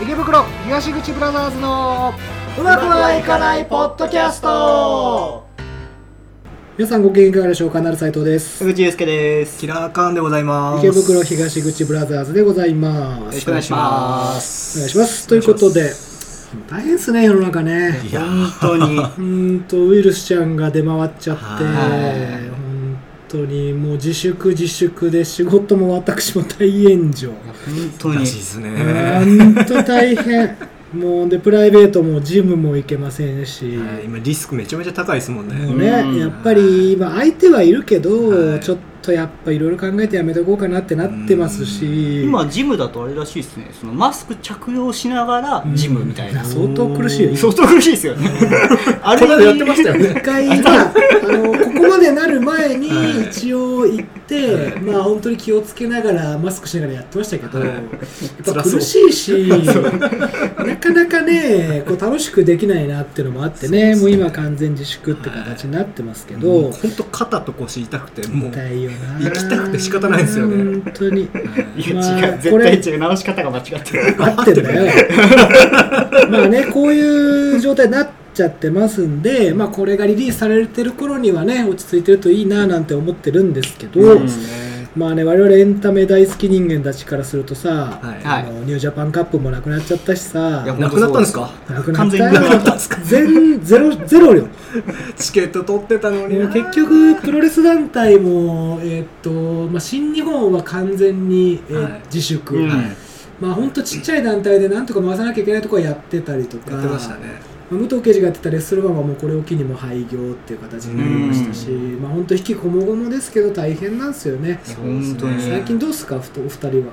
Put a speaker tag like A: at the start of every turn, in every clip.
A: 池袋東口ブラザーズのうまくはいかないポッドキャスト。皆さんご機嫌いかがでしょうか。なる斉藤です。
B: 口祐介です。
C: キラーカーンでございます。
A: 池袋東口ブラザーズでございます。
B: よろしくお願いします。
A: お願いします。ということで大変ですね世の中ね。
C: いや
B: 本当に。
A: うんとウイルスちゃんが出回っちゃって当にもう自粛自粛で仕事も私も大炎上。
B: 本当に。
C: ですね。
A: 本当大変。もうでプライベートもジムも行けませんし、
C: はい今リスクめちゃめちゃ高いですもんね。
A: ね、
B: うん。
A: やっぱり今相手はいるけど、
C: はい。
A: ちょっとやっぱいろいろ考えてやめとこうかなってなってますし、
B: 今ジムだとあれらしいですね。そのマスク着用しながらジムみたいな、
A: 相当苦しいよ
B: 相当苦しいですよね。あ
C: この間やってましたよね。
A: 一回、まあ、あのここまでなる前に
C: はい。
A: 一応行って、まあ本当に気をつけながらマスクしながらやってましたけど、
C: はい。
A: やっぱ苦しいしなかなかねこう楽しくできないなっていうのもあってねもう今完全自粛って形になってますけど、
C: 本当肩と腰痛くてもう
A: 痛いよな。
C: 行きたくて仕方ないですよね。
A: 本当に。
B: いや
A: まあ
B: 違う。
A: これ
B: 絶対違う。直し方が間違ってる。
A: 合ってんだよ。まあねこういう状態になっちゃってますんで、まあ、これがリリースされてる頃にはね落ち着いてるといいななんて思ってるんですけど、
B: うん。
A: まあね我々エンタメ大好き人間たちからするとさ、
C: はい。
B: はい。
A: あのニュージャパンカップもなくなっちゃったしさ
C: なくなったんですか？
A: なくなった
B: 完全になくなったんです
C: か？
A: 全ゼロゼロよ。
C: チケット取ってたのに。
A: 結局プロレス団体も、えーっとまあ、新日本は完全に、えー
C: はい。
A: 自粛、
B: うん。
A: まあ本当ちっちゃい団体でなんとか回さなきゃいけないところはやってたりとか。
C: やってましたね。
A: まあ武藤刑事がやってたレッスルマンはもうこれを機にも廃業っていう形になりましたし、まあ本当引きこもごもですけど大変なんですよね。
B: いや本当に。
A: 最近どうですか？ふとお二人は。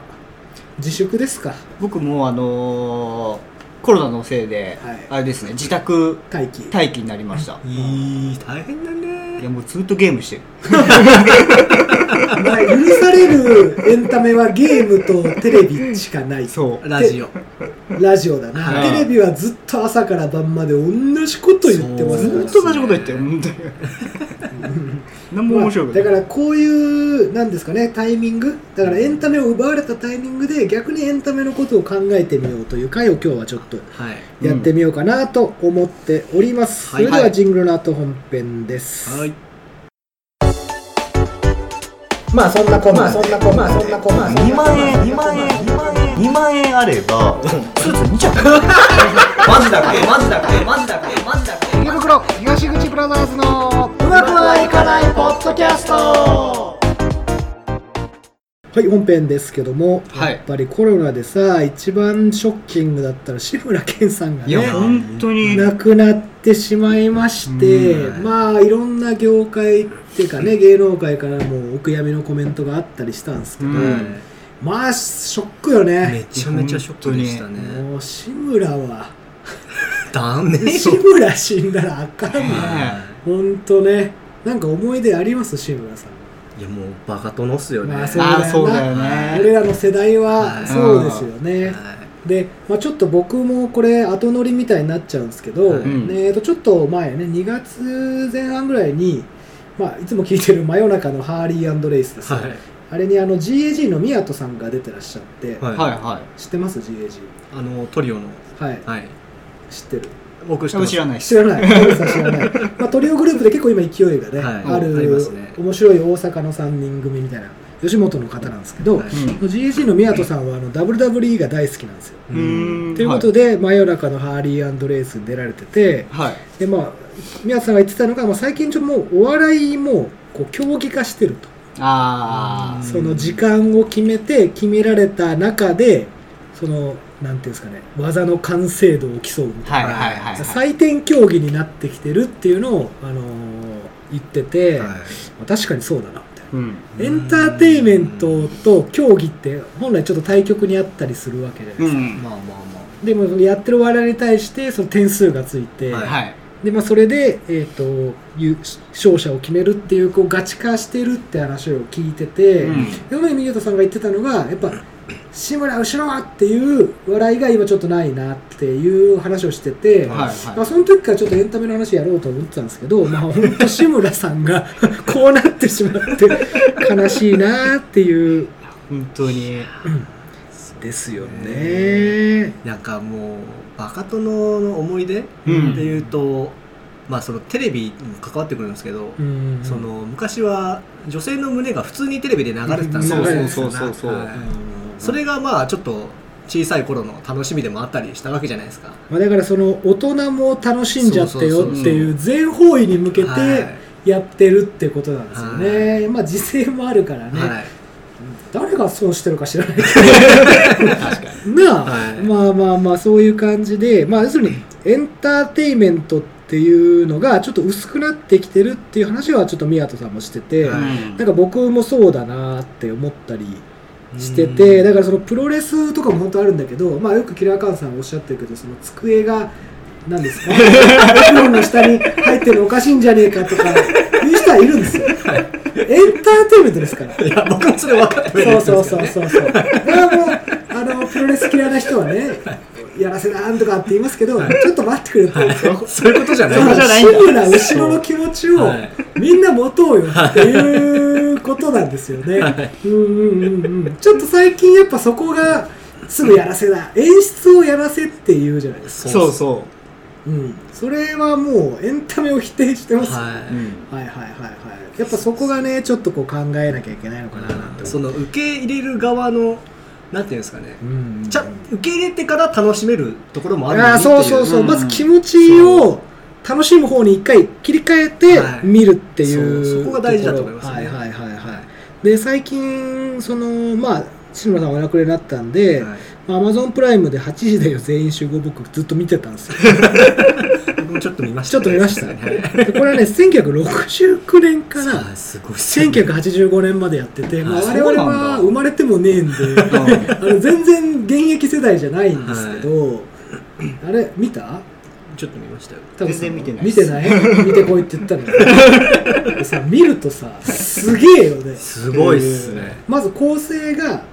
A: 自粛ですか？
B: 僕もあのーコロナのせいで、
A: はい。
B: あれですね自宅
A: 待機。
B: 待機になりました。
C: いい大変だ
B: い
C: ね
B: やもうずっとゲームしてる
A: まあ許されるエンタメはゲームとテレビしかない。
B: そう。
C: ラジオ。
A: ラジオだな、
B: はい。
A: テレビはずっと朝から晩まで同じこと言ってますから。
B: ずっと同じこと言ってる本当に何も面白くない、
A: まあだからこういうなんですかねタイミング。だからエンタメを奪われたタイミングで逆にエンタメのことを考えてみようという回を今日はちょっと
C: はい。
A: やってみようかなと思っております、
C: はい。
A: それではジングルの後本編です、
C: はい
A: まあそんなこんな、そんなこんな、そんなこんな
B: 2万円2万円2万円2万円あればスーツ2着マジだっけマジだっけマジだっけマジだっけ
A: 池袋東口ブラザーズの。うまくはいかないポッドキャストはい本編ですけども、
B: はい。
A: やっぱりコロナでさ一番ショッキングだったら志村けんさんが
B: いや
A: ね
B: 本当に。
A: 亡くなってしまいまして、
C: うん。
A: まあいろんな業界っていうかね芸能界からもお悔やみのコメントがあったりしたんですけど、
B: うん。
A: まあショックよ
C: め
A: ね
C: ちゃめちゃショックでしたね。
A: もう志村は。
C: ダメ
A: 志
C: よ
A: 村死んだらあかんな。
C: は
A: ほんとね。なんか思い出あります？志村さん
C: いいやもうバカ殿っすよね。
A: まあ
B: そうだよね。
A: 俺らの世代は
C: はい。
A: そうですよね、
C: い。
A: で、まあ、ちょっと僕もこれ後乗りみたいになっちゃうんですけど、
C: はい。
A: ねえーとちょっと前ね2月前半ぐらいに、まあ、いつも聞いてる「真夜中のハーリーレイス」ですよ、
C: はい。
A: あれにあの GAG の宮戸さんが出てらっしゃって、
C: はい。
B: はいは
A: 知ってます？GAG
C: あのトリオの。
A: はい、
C: はい。
A: 知ってる？
C: 僕知
B: らない。
A: 知らない。トリオさん知らない、まあ、トリオグループで結構今勢いがね、
C: はい。
A: ある
C: ね。
A: 面白い大阪の3人組みたいな吉本の方なんですけど、
C: はい。
B: うん
A: GAG の宮戸さんはあの WWE が大好きなんですよ。ということで、真夜中のハーリーレイスに出られてて
B: はい。
A: でまあ宮津さんが言ってたのが、まあ、最近ちょっともうお笑いもこう競技化してると、
B: ああ
A: その時間を決めて決められた中でそのなんていうんですかね技の完成度を競うみたいな、
B: はいはい
A: 採点競技になってきてるっていうのを、あのー言ってて、
C: はい。
A: まあ確かにそうだなみたいな。
B: うん。
A: エンターテインメントと競技って本来ちょっと対極にあったりするわけじゃないですか、
B: うん
C: まあまあま
A: でもやってる笑いに対してその点数がついて、
C: はい
B: はい。
A: でまあ、それで、えー、と優勝者を決めるっていうこうガチ化してるって話を聞いてて、
B: うん。
A: でその時宮田さんが言ってたのがやっぱ志村後ろは？っていう笑いが今ちょっとないなっていう話をしてて、
D: はい
A: まあ、
D: は
A: その時からちょっとエンタメの話やろうと思ってたんですけど、まあ、本当志村さんがこうなってしまって悲しいなっていう。
D: い本当に。
A: ですよね。
C: なんかもうバカ殿の思い出って
D: うん
C: いうと、まあそのテレビにも関わってくるんですけど、
A: うん
C: その昔は女性の胸が普通にテレビで流れてたんですよ、
A: うん
C: ね
D: そうそうそうそう。
C: はいそれがまあちょっと小さい頃の楽しみでもあったりしたわけじゃないですか。
A: まあ、だからその大人も楽しんじゃってよっていう全方位に向けて
C: はい。
A: やってるってことなんですよね、まあ時勢もあるからね、
C: はい。
A: 誰が損してるか知らない。けどなあ、
C: はい。
A: まあまあまあそういう感じでまあ要するにエンターテインメントっていうのがちょっと薄くなってきてるっていう話はちょっと宮戸さんもしてて、
C: はい。
A: なんか僕もそうだなって思ったりしてて、だからそのプロレスとかも本当あるんだけど、まあ、よくキラーカンさんおっしゃってるけどその机が何ですか？エプロンの下に入ってるのおかしいんじゃねえかとかいう人はいるんですよ、エンターテインメントですから。
C: いや僕もそれ分かってる
A: そうそうそうそうそう。だからもうあのプロレス嫌いな人はねやらせなんとかって言いますけど、ちょっと待ってくれって、
C: そういうことじゃない。
A: その
D: じゃな
A: 後ろの気持ちを
C: はい。
A: みんな持とうよっていうことなんですよね。うんうんうんうん。ちょっと最近やっぱそこがすぐやらせだ。演出をやらせって言うじゃないですか。
D: そうそ
A: うん。それはもうエンタメを否定してます。
C: は
D: う、うん
A: はいはいはいはい。やっぱそこがね、ちょっとこう考えなきゃいけないのかななんて
C: い、その受け入れる側のなんていうんですかね
A: うん。
C: ちゃ受け入れてから楽しめるところもある
A: ああそうそうそう、
D: うん
A: まず気持ちを楽しむ方に一回切り替えて
C: はい。
A: 見るっていう、
C: そうそこが大事だと思いますね。
A: はいはいはいはい。で最近そのまあ篠村さんお亡くなりになったんで、
C: はい。
A: アマゾンプライムで8時だよ全員集合僕ずっと見てたんですよ。
C: ちょっと見まし
A: ち
C: た
A: ょっと見ました これはね1969年から
C: さあすごいっすよね
A: 1985年までやってて、まあ、
D: あ
A: 我々は生まれてもねえんで あの全然現役世代じゃないんですけど、あれ見た？
C: ちょっと見ましたよ。
A: 多分
D: 全然見てない。
A: 見てない？見てこいって言ったのよでさ見るとさすげえよね。
C: すごいっすね。
A: まず構成が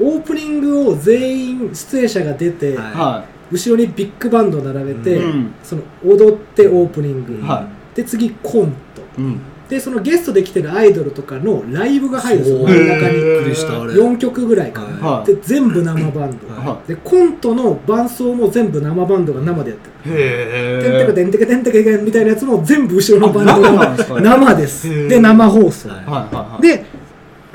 A: オープニングを全員出演者が出て、
C: はい。
D: は
A: 後ろにビッグバンドを並べて、
D: うん。
A: その踊ってオープニング、
D: い。は
A: で次コント。
D: いうん
A: でそのゲストで来てるアイドルとかのライブが入るんですよ。真ん中に。
D: へー
C: びっくりしたあれ。
A: 4曲ぐらいかな、
D: はい。
A: で全部生バンド、
D: は
A: でコントの伴奏も全部生バンドが生でやってる。
D: いへ
A: てんてかてんてかてんてかみたいなやつも全部後ろのバンドが
D: ですか？
A: 生です。で生放送、
C: はい。
D: はい。はい。
A: で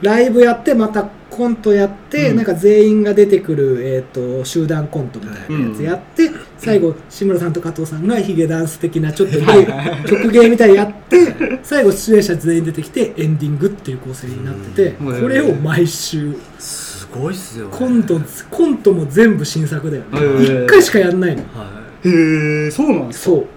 A: ライブやってまたコントやって、
D: うん。
A: なんか全員が出てくる、えー、と集団コントみたいなやつやって、最後志村さんと加藤さんがヒゲダンス的なちょっと
D: はい。
A: 曲芸みたいにやって最後出演者全員出てきてエンディングっていう構成になってて、
D: うん。
A: これを毎週。
C: すごいっすよね。
A: コントコントも全部新作だよね。
D: へー
A: 1回しかやんないの。
C: は
D: へえそうなんですか？
A: そう。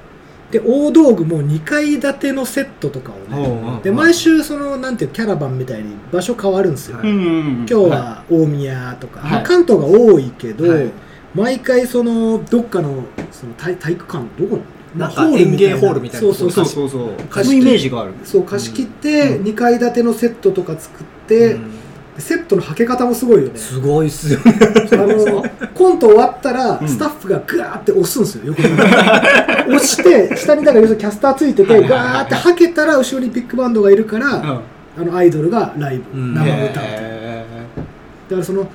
A: で大道具も2階建てのセットとかをね
D: うん
A: で毎週そのなんていうキャラバンみたいに場所変わるんですよ、今日は大宮とか、関東が多いけど、
C: はい
A: 毎回そのどっかのその体体育館どこの
C: なんか園芸ホールみたいな。
A: そうそうそう。う
D: そそうそう。
A: 貸し
D: イメージがある
A: そう貸し切って
D: うん。
A: 2階建てのセットとか作っ
C: い
A: て、
C: うん。
A: セットのはけ方もすごいよね。
C: すごいっすよね。
A: あの コント終わったら
D: うん。
A: スタッフがグワーって押すんですよ横に。押して下にだからキャスターついててガーってはけたら後ろにビッグバンドがいるから、
D: うん。
A: あのアイドルがライブ、
C: うん。
A: 生歌う
D: へ
A: だからその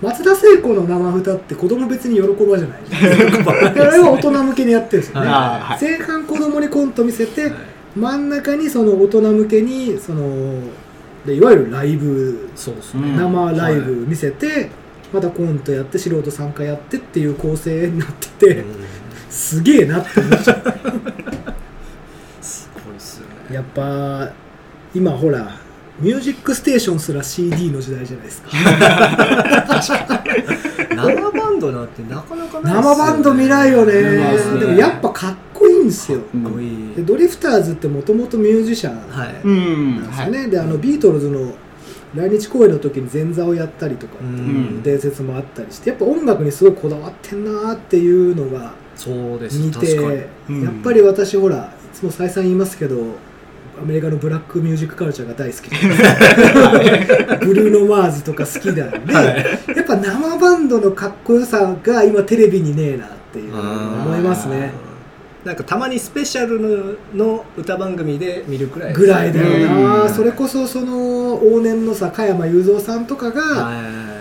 A: 松田聖子の生歌って子供別に喜ばじゃない。あれは大人向けにやってるんですよね、前半子供にコント見せて、
C: はい
A: 真ん中にその大人向けにそのでいわゆるライブ
C: ね
D: うん
A: 生ライブ見せて、またコントやって素人参加やってっていう構成になってて、
C: うん。
A: すげえなって思っちゃう。
C: すごいっすよね。
A: やっぱ今ほらミュージックステーションすら CD の時代じゃないですか。
C: 生バンドなんてなかなかないっすよね。
A: 生バンド見ないよね。
D: ね。
A: でもやっぱかっこいいんですよ。
D: うん
C: かっこいい。
A: でドリフターズってもともとミュージシャン
C: はい。
D: うん
A: なんですよね、であのビートルズの来日公演の時に前座をやったりとかっていう
D: うん。
A: 伝説もあったりしてやっぱ音楽にすごいこだわってんなっていうのが
C: そうです。
A: 見て
C: 確かに。
D: うん。
A: やっぱり私ほらいつも再三言いますけどアメリカのブラックミュージックカルチャーが大好きで。ブルーノ・マーズとか好きなんで、やっぱ生バンドのかっこよさが今テレビにねえなっていう思いますね。
C: なんかたまにスペシャルのの歌番組で見るくらいです
A: ぐらいだよな、
C: うん。
A: それこそその往年のさ加山雄三さんとかが
C: は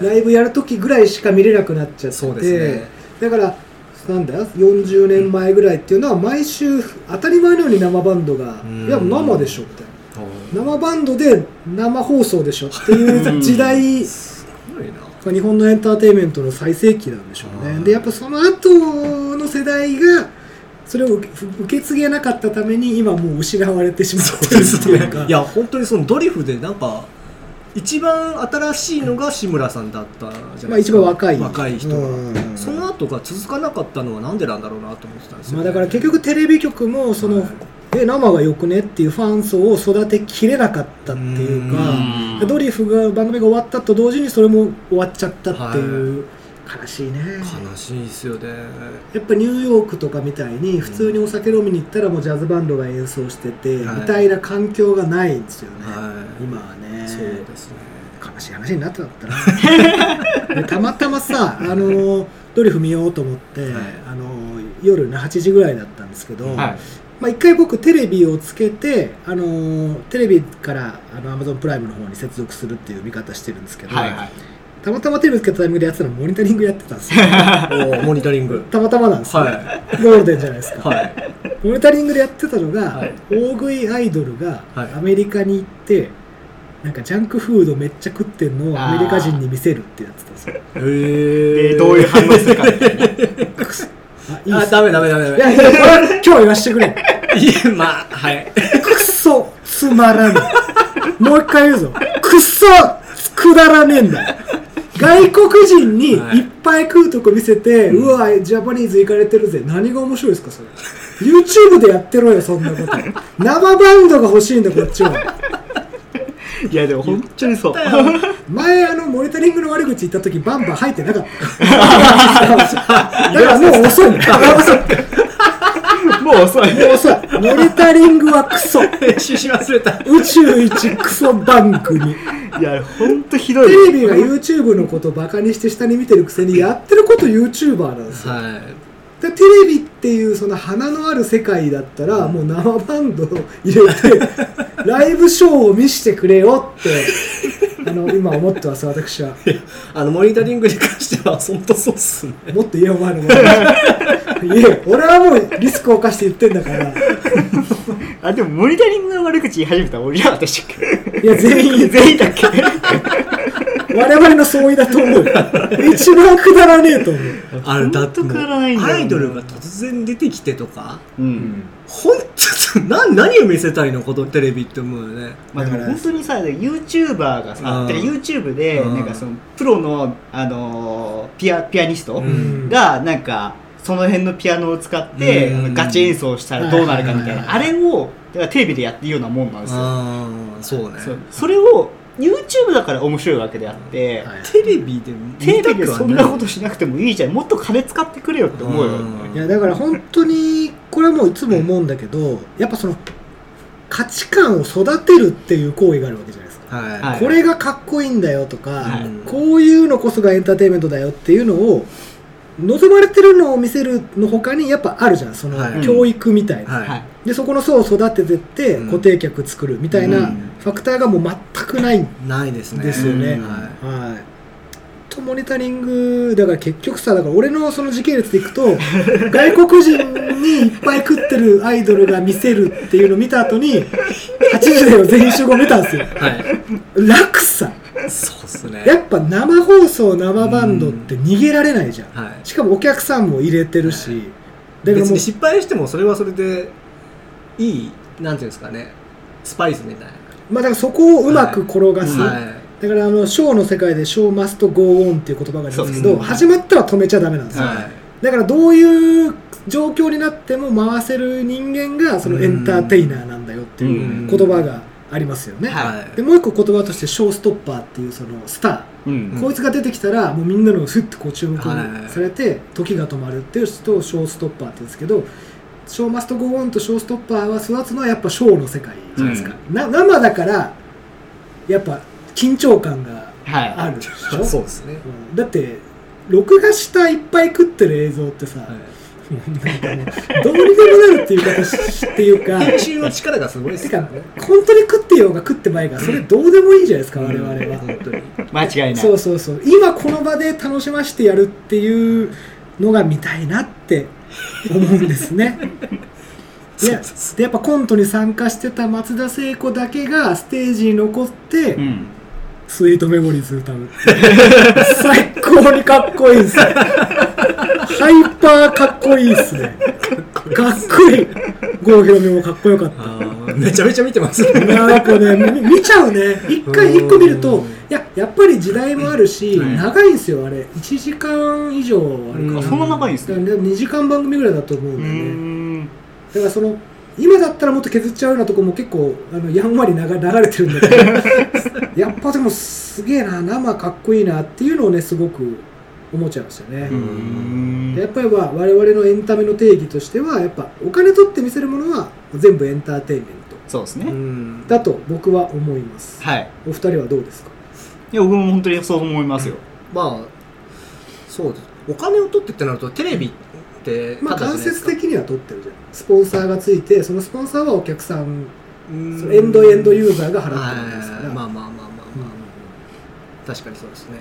C: い。
A: ライブやる時ぐらいしか見れなくなっちゃって。
C: そうですね。
A: だからなんだよ。40年前ぐらいっていうのは毎週当たり前のように生バンドが
C: うん。
A: いや生でしょみたいな生バンドで生放送でしょっていう時代日本のエンターテインメントの最盛期なんでしょうね。
C: うん。
A: でやっぱその後の世代がそれを受け受け継げなかったために今もう失われてしまってるっていうか。
C: いや本当にそのドリフでなんか一番新しいのが志村さんだったじゃ
A: まあ
C: ないですか、
A: 一番若い。
C: 若い人が、
A: うん。
C: その後が続かなかったのはなんでなんだろうなと思ってたんですよ、
A: まあ、だから結局テレビ局もその、
C: はい。
A: え生がよくねっていうファン層を育てきれなかったっていうか
D: うん。
A: ドリフが番組が終わったと同時にそれも終わっちゃったっていう、悲しいね。
C: 悲しいですよね。
A: やっぱニューヨークとかみたいに普通にお酒飲みに行ったらもうジャズバンドが演奏してて、
C: はい。
A: みたいな環境がないんですよね、
C: はい。
A: 今はね。
C: そうですね。
A: 悲しい話になってなったな でたまたまさあのドリフ見ようと思って、
C: はい。
A: あの夜ね8時ぐらいだったんですけど、
D: はい。
A: まあ、一回僕テレビをつけて、あのーテレビからあの Amazon プライムの方に接続するっていう見方してるんですけど、
D: はいはい
A: たまたまテレビつけたタイミングでやってたのモニタリングやってたんですよ。
C: おーモニタリング。
A: たまたまなんですよ、
C: は
A: ゴールデンじゃないですか、
C: はい。
A: モニタリングでやってたのが、
C: はい。
A: 大食いアイドルが
C: はい。
A: アメリカに行ってなんかジャンクフードめっちゃ食ってんのをアメリカ人に見せるってやってたんですよ。
C: へえ
D: でどういう反応するか
A: あいいっす。
C: あダメダメダメ。ダメ
A: いやいやこれは今日は言わしてくれ。
C: いやまあはい。
A: くそつまらねえもう一回言うぞ。くそくだらねえんだ。よ外国人にい。っぱい食うとこ見せて、うわジャパニーズ行かれてるぜ。何が面白いですかそれ。YouTube でやってろよそんなこと。生バンドが欲しいんだこっちは。い
D: やでも本当にそう。
A: 前あのモニタリングの悪口言った時バンバン入ってなかった。だからもう遅い。ね
D: もう遅い。
A: もう遅い。モニタリングはクソ。
C: 編集し忘れた。
A: 宇宙一クソ番組
D: いや本当ひどい。
A: テレビが YouTube のことバカにして下に見てるくせにやってること YouTuber なんですよ。
C: はい
A: でテレビっていうその花のある世界だったらもう生バンドを入れて ライブショーを見せてくれよってあの今思ってます私は。
C: あのモニタリングに関しては本当そうっすね。
A: もっと言えよお前のもの言え俺はもうリスクを冒して言ってんだから。
D: あでもモニタリングの悪口言い始めたら俺らでしたっけ
A: いや全員
D: 全員だっけ？
A: 我々の相違だと思う。よ一番くだらねえと思う。
C: あれだってアイドルが突然出てきてとか
D: うん。
C: 本当な何を見せたいのこのテレビって思うよね。
D: まあでも本当にさ YouTuber がさ
C: うん
D: YouTube で
C: うん
D: なんかそのプロのあのーピアピアニスト
C: うん。
D: がなんかその辺のピアノを使って
C: うん。
D: ガチ演奏したらどうなるかみたいな。あれをだからテレビでやってるようなもんなんですよ。
C: そうね。
D: それを YouTube だから面白いわけであって
A: はい。
C: テレビで見
D: テレビでそんなことしなくてもいいじゃん。もっと金使ってくれよって思うよ。
C: うん。
A: いやだから本当にこれはもういつも思うんだけどやっぱその価値観を育てるっていう行為があるわけじゃないですか、
C: はい。
D: はい。
A: これがかっこいいんだよとか、
C: はい。
A: こういうのこそがエンターテインメントだよっていうのを望まれてるのを見せるの他にやっぱあるじゃん。その
C: はい。
A: 教育みたいな、
C: はい。
D: はい。
A: でそこの層を育ててって
C: うん。
A: 固定客作るみたいな
C: うん。
A: ファクターがもう全くないん
C: ないですね。
A: ですよね。
C: はい。
A: はいとモニタリングだから結局さだから俺のその時系列でいくと 外国人にいっぱい食ってるアイドルが見せるっていうのを見た後に8時だよ全員集合見たんですよ。
C: はい。
A: 楽さ
C: そうっすね。
A: やっぱ生放送生バンドって逃げられないじゃん。
C: はい。
A: しかもお客さんも入れてるし、だからもう
C: 別に失敗してもそれはそれでいいなんていうんですかねスパイスみたいな。
A: まあだからそこをうまく転がす、
C: はい
A: だからあのショーの世界で「ショーマストゴーオン」っていう言葉がありますけど、始まったら止めちゃダメなんですよ、
C: はい。
A: だからどういう状況になっても回せる人間がそのエンターテイナーなんだよっていう言葉がありますよね、
C: はい。
A: でもう一個言葉としてショーストッパーっていうそのスター、
D: うん。
A: こいつが出てきたらもうみんなのふっとこう注目
C: はい
A: されて時が止まるっていう人をショーストッパーって言うんですけどショーマストゴーオンとショーストッパーは育つのはやっぱショーの世界じゃないですか、な生だからやっぱ緊張感が
D: はい。
A: あるでしょ、
C: そうですね。
A: うん。だって録画したいっぱい食ってる映像ってさ、なんかもうどうにでもなるっていう形っていうか
C: 編集の力がすごいです
A: てか
C: からね
A: 本当に食ってようが食ってまいがそれどうでもいいじゃないですか、我々は、
C: 本当に。
D: 間違いない。
A: そうそうそう。今この場で楽しませてやるっていうのが見たいなって思うんですね。ででやっぱコントに参加してた松田聖子だけがステージに残って、
D: うん
A: スイートメモリーズ歌う最高にかっこいいですね。ハイパーかっこいいっすね。かっこいい。郷ひろみもかっこよかった。
C: めちゃめちゃ見てます。ね
A: いややっぱねみ見ちゃうね。一回一個見るといややっぱり時代もあるし、
C: はい
A: 長いんですよあれ。1時間以上あるか
D: そんな長いんですね。
A: だから2時間番組ぐらいだと思うん
D: う
A: だよね。
D: ん。
A: だからその今だったらもっと削っちゃうようなとこも結構あのやんわり流れ流れてるんだけど。やっぱでもすげえな生かっこいいなっていうのをねすごく思っちゃいますよね、
D: うん。
A: でやっぱりは我々のエンタメの定義としてはやっぱお金取って見せるものは全部エンターテインメン
C: う
D: そうですね。
C: ん。
A: トだと僕は思います。
D: はい。
A: お二人はどうですか？
D: いや僕も本当にそう思いますよ。
C: まあそうです。お金を取ってってなるとテレビって
A: まあ間接的には取ってるスポンサーがついてそのスポンサーはお客さんエンドエンドユーザーが払ってるわけですから、
C: はいまあまあまあまあまあ、
A: うん
C: 確かにそうですね。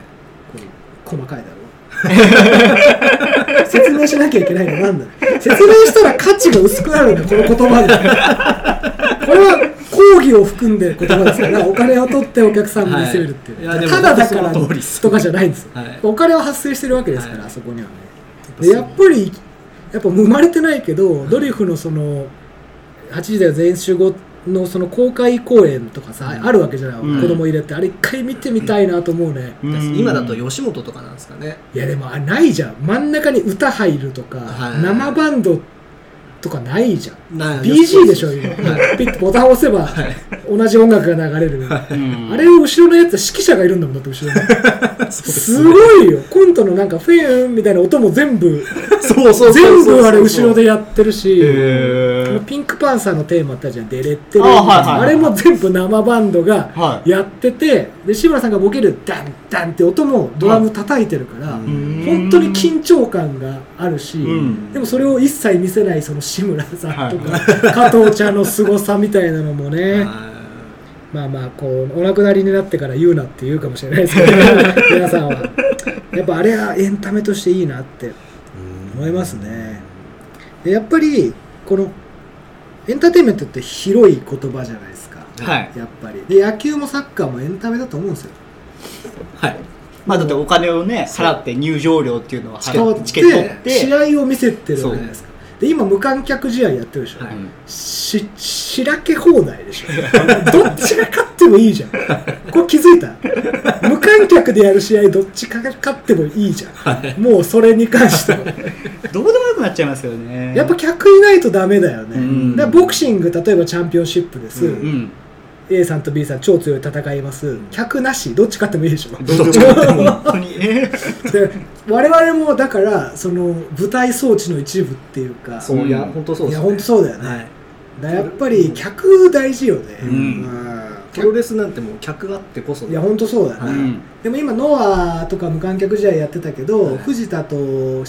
A: 細かいだろ 説明しなきゃいけないのなんだ説明したら価値が薄くなるんだこの言葉で。これは講義を含んでる言葉ですからお金を取ってお客さんに見せるっていう、
C: はい。
A: ただだからとかじゃないんですよ、
C: はい。
A: お金は発生してるわけですから、
C: はい。
A: そこにはね。でやっぱりやっぱ生まれてないけどドリフのその8時だよ全員集合のその公開公演とかさ、あるわけじゃない、
D: うん。
A: 子供入れて。あれ一回見てみたいなと思うね、
D: うん。
C: 今だと吉本とかなんですかね。
A: いやでもあれないじゃん。真ん中に歌入るとか、
C: はい。
A: 生バンドとかないじゃん。
C: な
A: BG でしょ今、
C: はい。
A: ピッとボタン押せば、同じ音楽が流れる、
D: うん。
A: あれを後ろのやつは指揮者がいるんだもんだって後ろに。すごいよ。コントのなんかフェーンみたいな音も全部
C: そうそう
A: 全部あれ後ろでやってるし
D: へ
A: ピンクパンサーのテーマあったじゃん「デレッテレ」
D: あ
A: れも全部生バンドが
D: はい。
A: やっててで志村さんがボケるダンダンって音もドラム叩いてるから、
D: ん。
A: 本当に緊張感があるし、
D: ん。
A: でもそれを一切見せないその志村さんとか、加藤茶の凄さみたいなのもね、まあまあこうお亡くなりになってから言うなって言うかもしれないですけど皆さんは。やっぱあれはエンタメとしていいなって思いますね。でやっぱりこのエンターテインメントって広い言葉じゃないですか。
D: はい。
A: やっぱり。で野球もサッカーもエンタメだと思うんですよ。
C: はい。
D: まあだってお金をね払って入場料っていうのは払ってチケット取って
A: 試合を見せてるじゃないですかで今無観客試合やってるでしょ、
C: はい。
A: ししらけ放題でしょ。どっちが勝ってもいいじゃん。これ気づいた？無観客でやる試合どっちかが勝ってもいいじゃん、もうそれに関しては。
D: どうでもよくなっちゃいますよね。
A: やっぱ客いないとダメだよね、
D: うん。
A: ボクシング例えばチャンピオンシップです、
C: うん
D: うん
A: A さんと B さん超強い戦います。客なし。どっち勝ってもいいでしょ。
D: どっちかって本当にえ
A: で我々もだからその舞台装置の一部っていうか。
C: そういや
D: うん。
C: 本当そうです
A: いや本当そうだよね、
C: はい。
A: だやっぱり客大事よね、
D: ん。
C: プロレスなんてもう客あってこそ
A: いや本当そうだね、
D: うん
A: でも今ノアとか無観客試合やってたけど、
C: はい。
A: 藤田と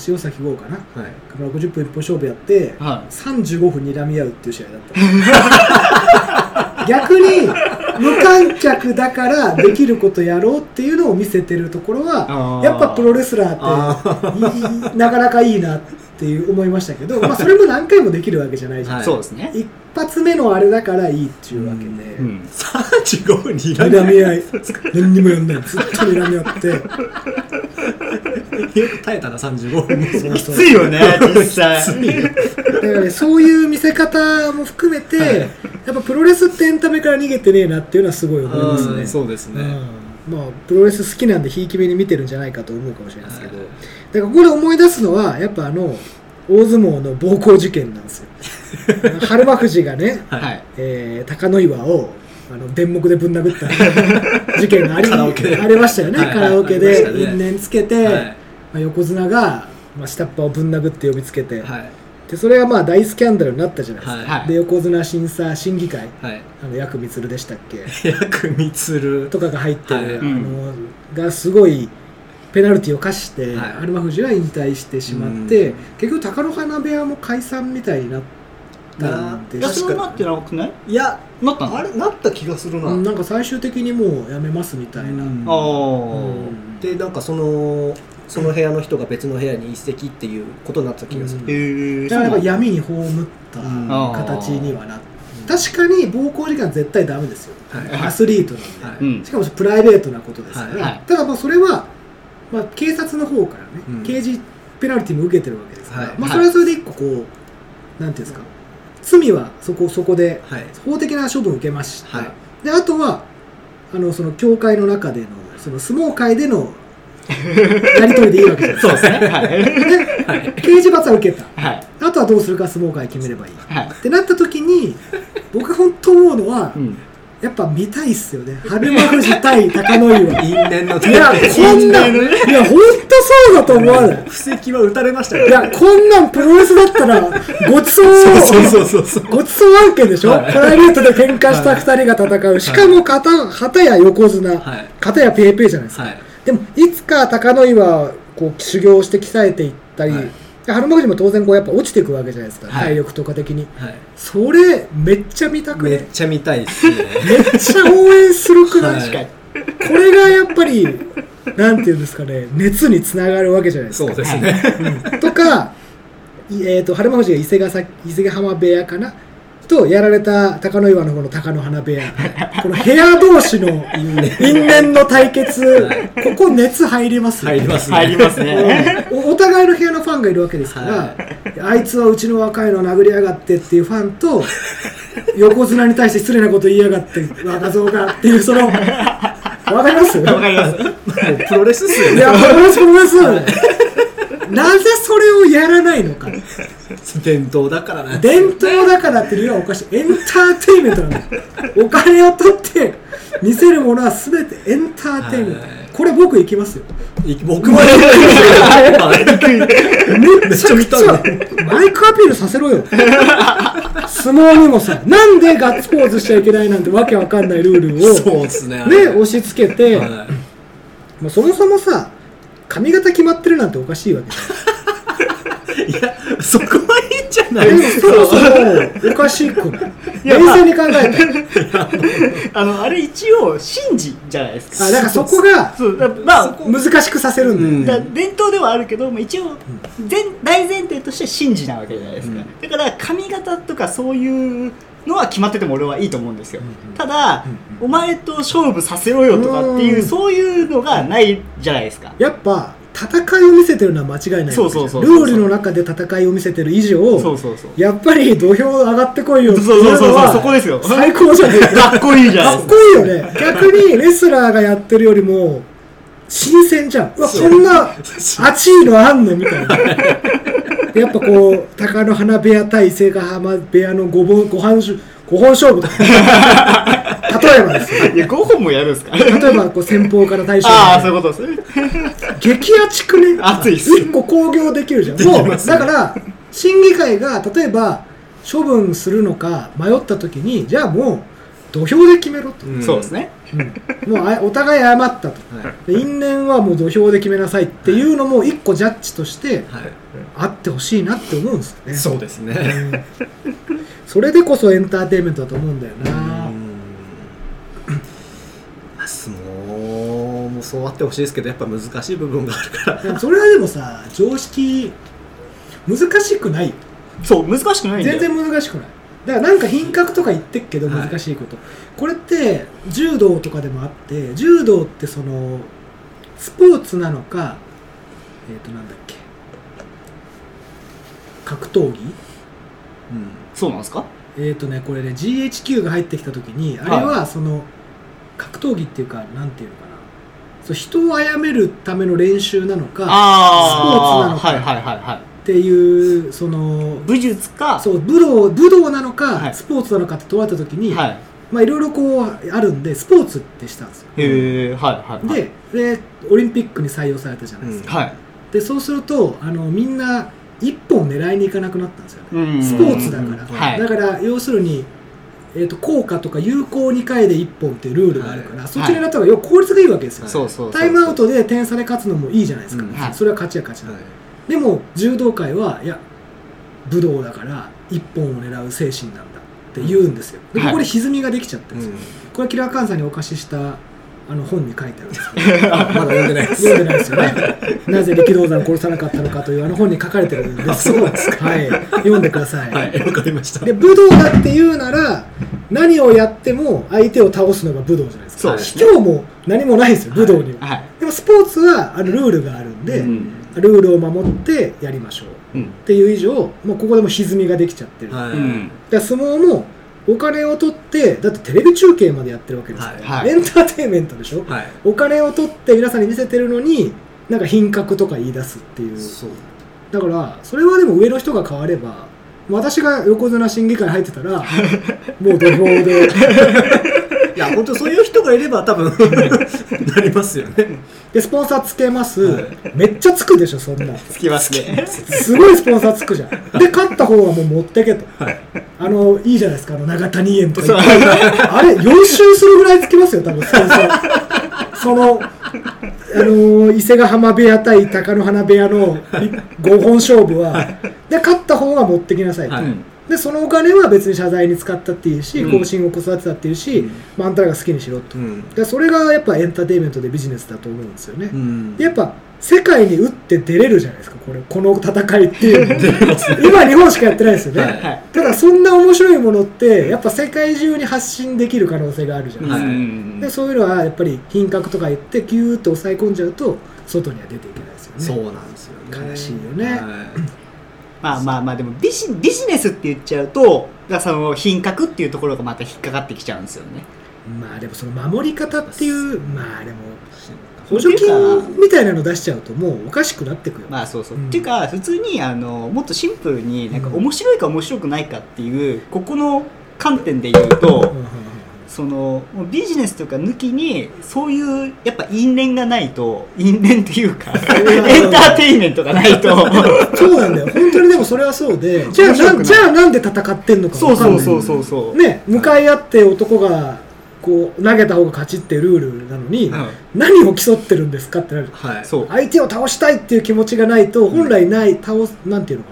A: 塩崎豪かな。
C: はい。
A: から50分一本勝負やって、
D: は
A: 35分睨み合うっていう試合だった 逆に無観客だからできることやろうっていうのを見せてるところはやっぱプロレスラーってなかなかいいなっていう思いましたけど、まあ、それも何回もできるわけじゃないじゃん、
C: はい。
D: そうですね。
A: 一発目のあれだからいいっていうわけで、
D: うん。
C: 35分に
A: 睨み合い。何にもやんない。ずっと睨み合って
C: よく耐えたな35分。も
A: そうそう。
D: きついよね実際。
A: だからね、そういう見せ方も含めて、やっぱプロレスってエンタメから逃げてねえなっていうのはすごい思いますね。
C: そうですね。
A: うん。まあ、プロレス好きなんで、ひいき目に見てるんじゃないかと思うかもしれないですけど、だからここで思い出すのは、やっぱあの、大相撲の暴行事件なんですよ。春馬富士がね、
D: はい。
A: えー高野岩をあの電木でぶん殴った 事件がありありましたよね、
C: はい。はい
A: カラオケで因縁つけて、
C: はい
A: まあ、横綱が、まあ、下っ端をぶん殴って呼びつけて、
C: はい。
A: でそれがまあ大スキャンダルになったじゃないですか、
C: はい。
D: はい。
A: で横綱審査審議会
C: はい。
A: あのヤクミツルでしたっけ？
C: 薬味つる
A: とかが入ってる、
C: はい。
A: あのがすごいペナルティを課して、
C: はい。
A: 有馬富士は引退してしまって、
C: うん。
A: 結局貴乃花部屋も解散みたいになったんで
D: いや
A: す
D: それはなってなくない？
C: いや
D: なったの？
C: あれなった気がするな、
A: うんなんか最終的にもうやめますみたいな、
C: うん。
D: ああ、
A: うん。
C: でなんかそのその部屋の人が別の部屋に移籍っていうことになった気がする、
A: うん。
D: へえ
A: だからやっぱ闇に葬った
C: うん
A: 形にはなって、確かに暴行時間絶対ダメですよ、
C: はい。
A: アスリートなんで、
C: はい。
D: うん。
A: しかもプライベートなことですから、
C: はい。
D: はい。
A: ただまあそれは、まあ、警察の方からね、
C: うん。
A: 刑事ペナルティも受けてるわけですから、
C: はい。
A: まあ、それはそれで一個こうなんていうんですか。罪はそこそこで
C: はい。
A: 法的な処分を受けました、
C: はい。
A: であとはあのその教会の中でのその相撲界での やり取りでいいわけじゃないですか
D: そうですね。はい。
A: で刑事罰は受けた。
D: はい。
A: あとはどうするか相撲界決めればいい。
D: はい。
A: ってなった時に僕が本当思うのは、
D: うん。
A: やっぱ見たいっすよね。春馬富士対貴乃岩
C: 因縁の
A: いや、こんなん、いや、ほんとそうだと思わない。
C: 布石は打たれましたよ。
A: いや、こんなんプロレスだったら、ごちそう、
C: そうそうそうそう。
A: ごちそう案件でしょ、
C: はい。
A: プライベートで喧嘩した二人が戦う。しかも、片、片や横綱、
C: はい。
A: 片やペーペーじゃないですか。
C: はい
A: でも、いつか貴乃岩は、こう、修行して鍛えていったり、
C: はい。
A: で春馬富士も当然こうやっぱ落ちていくわけじゃないですか、
C: はい。
A: 体力とか的に。
C: はい。
A: それめっちゃ見たくね
C: めっちゃ見たいですね。
A: めっちゃ応援するくない、
C: はい。
A: これがやっぱりなんていうんですかね熱につながるわけじゃないですか。
C: そうですね。
A: とか、いえー、と春馬富士が伊勢ヶ崎伊勢ヶ浜部屋かな？とやられた貴乃岩の方の貴乃花部屋。この部屋同士の因縁の対決。ここ熱入りますよ
C: 入りますね。
D: 入りますね。
A: うん。おお互いの部屋のファンがいるわけですから、
C: は
A: あいつはうちの若いの殴りやがってっていうファンと 横綱に対して失礼なこと言いやがって若造がっていうその わかります？
D: わかります。
C: プロレスっすよね。
A: いや、プロレス、プロレス。なぜそれをやらないのか。
C: 伝統だからね
A: 伝統だからっていうのはおかしい。エンターテインメントなんだよ。お金を取って見せるものは全てエンターテインメント
C: はい。
A: これ僕行きますよ。
C: い僕もやりたい
A: めっちゃくちゃマイクアピールさせろよ。相撲にもさ、なんでガッツポーズしちゃいけないなんてわけわかんないルールを
C: そうですね
A: ね、押し付けて、
C: はい
A: もうそもそもさ、髪型決まってるなんておかしいわけ。じ。
C: いやそこはいいんじゃない？
A: でも
C: です
A: そもそ
C: か
A: もおかしくない。
D: や
A: 冷静に考えたら
D: あのあれ一応神事じゃないですか。
A: あだからそこが
D: そうだまあ
A: 難しくさせるんだよ、
C: うん
D: だ伝統ではあるけど、まあ、一応前大前提として神事なわけじゃないですか、だから髪型とかそういうのは決まってても俺はいいと思うんですよ、ただ、お前と勝負させろよとかっていう、
A: うん
D: そういうのがないじゃないですか、
A: やっぱ戦いを見せてるのは間違いない
D: そうそうそう
A: ルールの中で戦いを見せてる以上
D: そうそうそう。
A: やっぱり土俵上がってこいよって
D: そうそうそうそこですよ。
A: 最高じゃないですか。
D: かっこいいじゃない
A: かっこいいよね。逆にレスラーがやってるよりも新鮮じゃん。うわこんな熱いのあんのみたいな。で やっぱこう貴乃花部屋対伊勢ヶ浜部屋の五本五本勝五本勝負とか。例えばですよ。
D: いや5本もやるんですか？
A: 例えばこう先方から大将
D: ああそういうことです
A: 激アチくね？
D: 熱いっす。
A: 一個興行できるじゃん。もう。だから審議会が例えば処分するのか迷った時にじゃあもう土俵で決めろと、
C: うん。
D: そうですね。
A: もうあお互い謝ったと。で因縁はもう土俵で決めなさいっていうのも一個ジャッジとして
C: はい。
A: あってほしいなって思うんですよね。
C: そうですね。
A: うん。それでこそエンターテインメントだと思うんだよな、
C: まあ相撲もそうあってほしいですけどやっぱ難しい部分があるから。
A: それはでもさ常識難しくない。よ
D: そう難しくないんだよ。
A: 全然難しくないだからなんか品格とか言ってっけど
C: はい。
A: 難しいこと、これって柔道とかでもあって柔道ってそのスポーツなのかえっ、となんだっけ。格闘技？
D: そうなんですか？
A: えっ、とねこれね GHQ が入ってきた時にあれはその格闘技っていうかなんていうのかな。そう人を殺めるための練習なのかスポーツなのか。
D: はいはいはいはい
A: っていうその
D: 武術か
A: そう武道武道なのか、
D: はい。
A: スポーツなのかって問われた時に、
D: はい。
A: まあいろいろこうあるんでスポーツってしたんですよ。
D: へえはいはいはい。
A: ででオリンピックに採用されたじゃないですか、
D: はい。
A: でそうするとあのみんな一本狙いに行かなくなったんですよね、
D: うん
A: スポーツだから、
D: はい。
A: だから要するに、えー、と効果とか有効2回で1本っていうルールがあるから、
C: はい。
A: そっちになった方が要は効率がいいわけですよ、
D: そうそうそう
A: タイムアウトで点差で勝つのもいいじゃないですか、
C: うん
D: はい。
A: それは勝ちや勝ちなの、
C: はい
A: でも柔道界はいや武道だから1本を狙う精神なんだって言うんですよ。で
D: はい
A: ここで歪みができちゃってるんですよ、これはキラーカンさんにお貸ししたあの本に書いてあるんですけど
C: あまだ読んでないです。
A: 読んでないですよね。なぜ力道山を殺さなかったのかというあの本に書かれてるんです。けど、はい、読んでください。
C: はいわかりました。
A: で武道だって言うなら何をやっても相手を倒すのが武道じゃないですか。
D: そうです
A: 卑怯も何もないんですよ、武道には。
D: はい。
A: でもスポーツはあのルールがあるんで、
D: うん
A: ルールを守ってやりましょう。
D: うん。
A: っていう以上、もうここでも歪みができちゃってる。
C: はい。
D: うん。
A: だ相撲もお金を取って、だってテレビ中継までやってるわけですから、
D: はい。
A: エンターテインメントでしょ、
C: はい。
A: お金を取って皆さんに見せてるのになんか品格とか言い出すっていう。だからそれはでも上の人が変われば私が横綱審議会に入ってたら もう土俵で。
C: いや本当そういう人がいれば多分 なりますよね。
A: でスポンサーつけます、
C: はい。
A: めっちゃつくでしょそんな。
D: つきますね。
A: すごいスポンサーつくじゃん。で勝った方はもう持ってけと、あのいいじゃないですかあの長谷園とか。あれ4周するぐらいつきますよ多分スポンサー。そのあの伊勢ヶ浜部屋対貴乃花部屋の5本勝負は。で勝った方が持ってきなさいと、
C: はい
A: でそのお金は別に謝罪に使ったっていうし、
C: うん。
A: 後進を子育てたっていうし、まあ、あんたらが好きにしろと、
C: うん。
A: でそれがやっぱエンターテインメントでビジネスだと思うんですよね、
C: うん。
A: でやっぱ世界に打って出れるじゃないですかこれこの戦いっていうの 今日本しかやってないですよね、
C: はい。
A: ただそんな面白いものってやっぱ世界中に発信できる可能性があるじゃないですか、
D: うん
A: でそういうのはやっぱり品格とか言ってギューッと抑え込んじゃうと外には出ていけないですよね。
C: そうなんですよね。
A: 悲しいよね。
C: はい
D: まあまあまあでもビジビジネスって言っちゃうとその品格っていうところがまた引っかかってきちゃうんですよね。
A: まあでもその守り方っていうまあでも補
D: 補
A: 助金みたいなの出しちゃうともうおかしくなってくよ、
D: まあそうそう、
A: うん。
D: っていうか普通にあのもっとシンプルになんか面白いか面白くないかっていうここの観点で言うと、
A: うんうんうん
D: そのビジネスとか抜きにそういうやっぱ因縁がないと因縁っていうかエンターテインメントがないと。
A: そうなんだよ。本当にでもそれはそうでじゃあ
D: な
A: じゃあなんで戦ってんのか
D: そうそうそうそうそう、
A: ね向かい合って男がこう投げた方が勝ちってルールなのに、
D: うん。
A: 何を競ってるんですかってなる。
C: はい。
D: そう。
A: 相手を倒したいっていう気持ちがないと本来ない倒すなんていうのか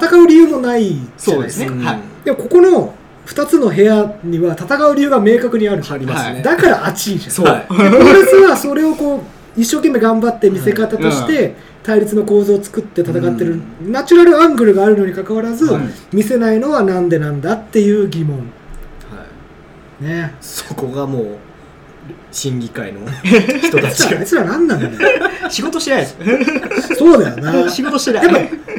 A: な。戦う理由もないじゃ
D: そうで
A: ないですすか
C: うん
D: ね。はい。
A: でもここの2つの部屋には戦う理由が明確にある。
C: ありますね
A: だから熱いじゃん。
D: そう、
C: はい。
A: プロレスはそれをこう一生懸命頑張って見せ方として対立の構造を作って戦ってる、ナチュラルアングルがあるのにかかわらず、
C: はい。
A: 見せないのはなんでなんだっていう疑問。
C: はい。
A: ね。
C: そこがもう審議会の 人た
A: あい
C: ち
A: あいつら何なんだよ。
D: 仕事してないです。
A: そうだよな。
D: 仕事してない。
A: やっぱ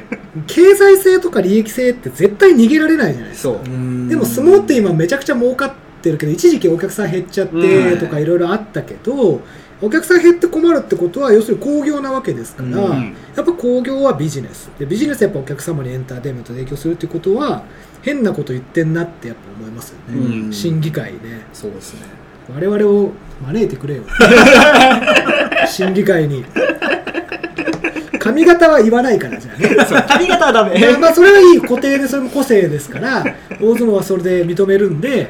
A: 経済性とか利益性って絶対逃げられないじゃないですか。
D: そう。
A: でも相撲って今めちゃくちゃ儲かってるけど一時期お客さん減っちゃって
D: うん
A: とかいろいろあったけど、お客さん減って困るってことは要するに興行なわけですから、
C: うん。
A: やっぱ興行はビジネス。でビジネスはやっぱお客様にエンターテインメントを提供するっていうことは変なこと言ってんなってやっぱ思いますよね、
C: うん。
A: 審議会ね。
C: そうですね。
A: 我々を招いてくれよ。審議会に髪型は言わないからじゃあね。
D: 髪型はダメ。
A: いやまあそれはいい固定でそれも個性ですから大相撲はそれで認めるんで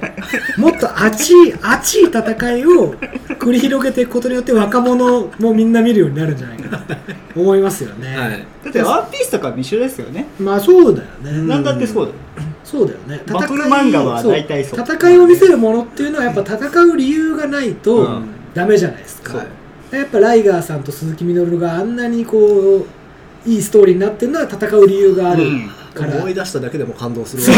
A: もっと熱い熱い戦いを繰り広げていくことによって若者もみんな見るようになるんじゃないかなと思いますよね、
C: はい。
D: だってワンピースとかも一緒ですよね。
A: まあそうだよね、
C: ん
D: なんだってそうだよ。
A: そうだよね。
D: バトル漫画は大体そう。
A: 戦いを見せるものっていうのはやっぱ戦う理由がないと
C: うん。
A: ダメじゃないですか、
C: はい
A: やっぱライガーさんと鈴木みのるがあんなにこういいストーリーになってるのは戦う理由があるから、
C: 思い出しただけでも感動する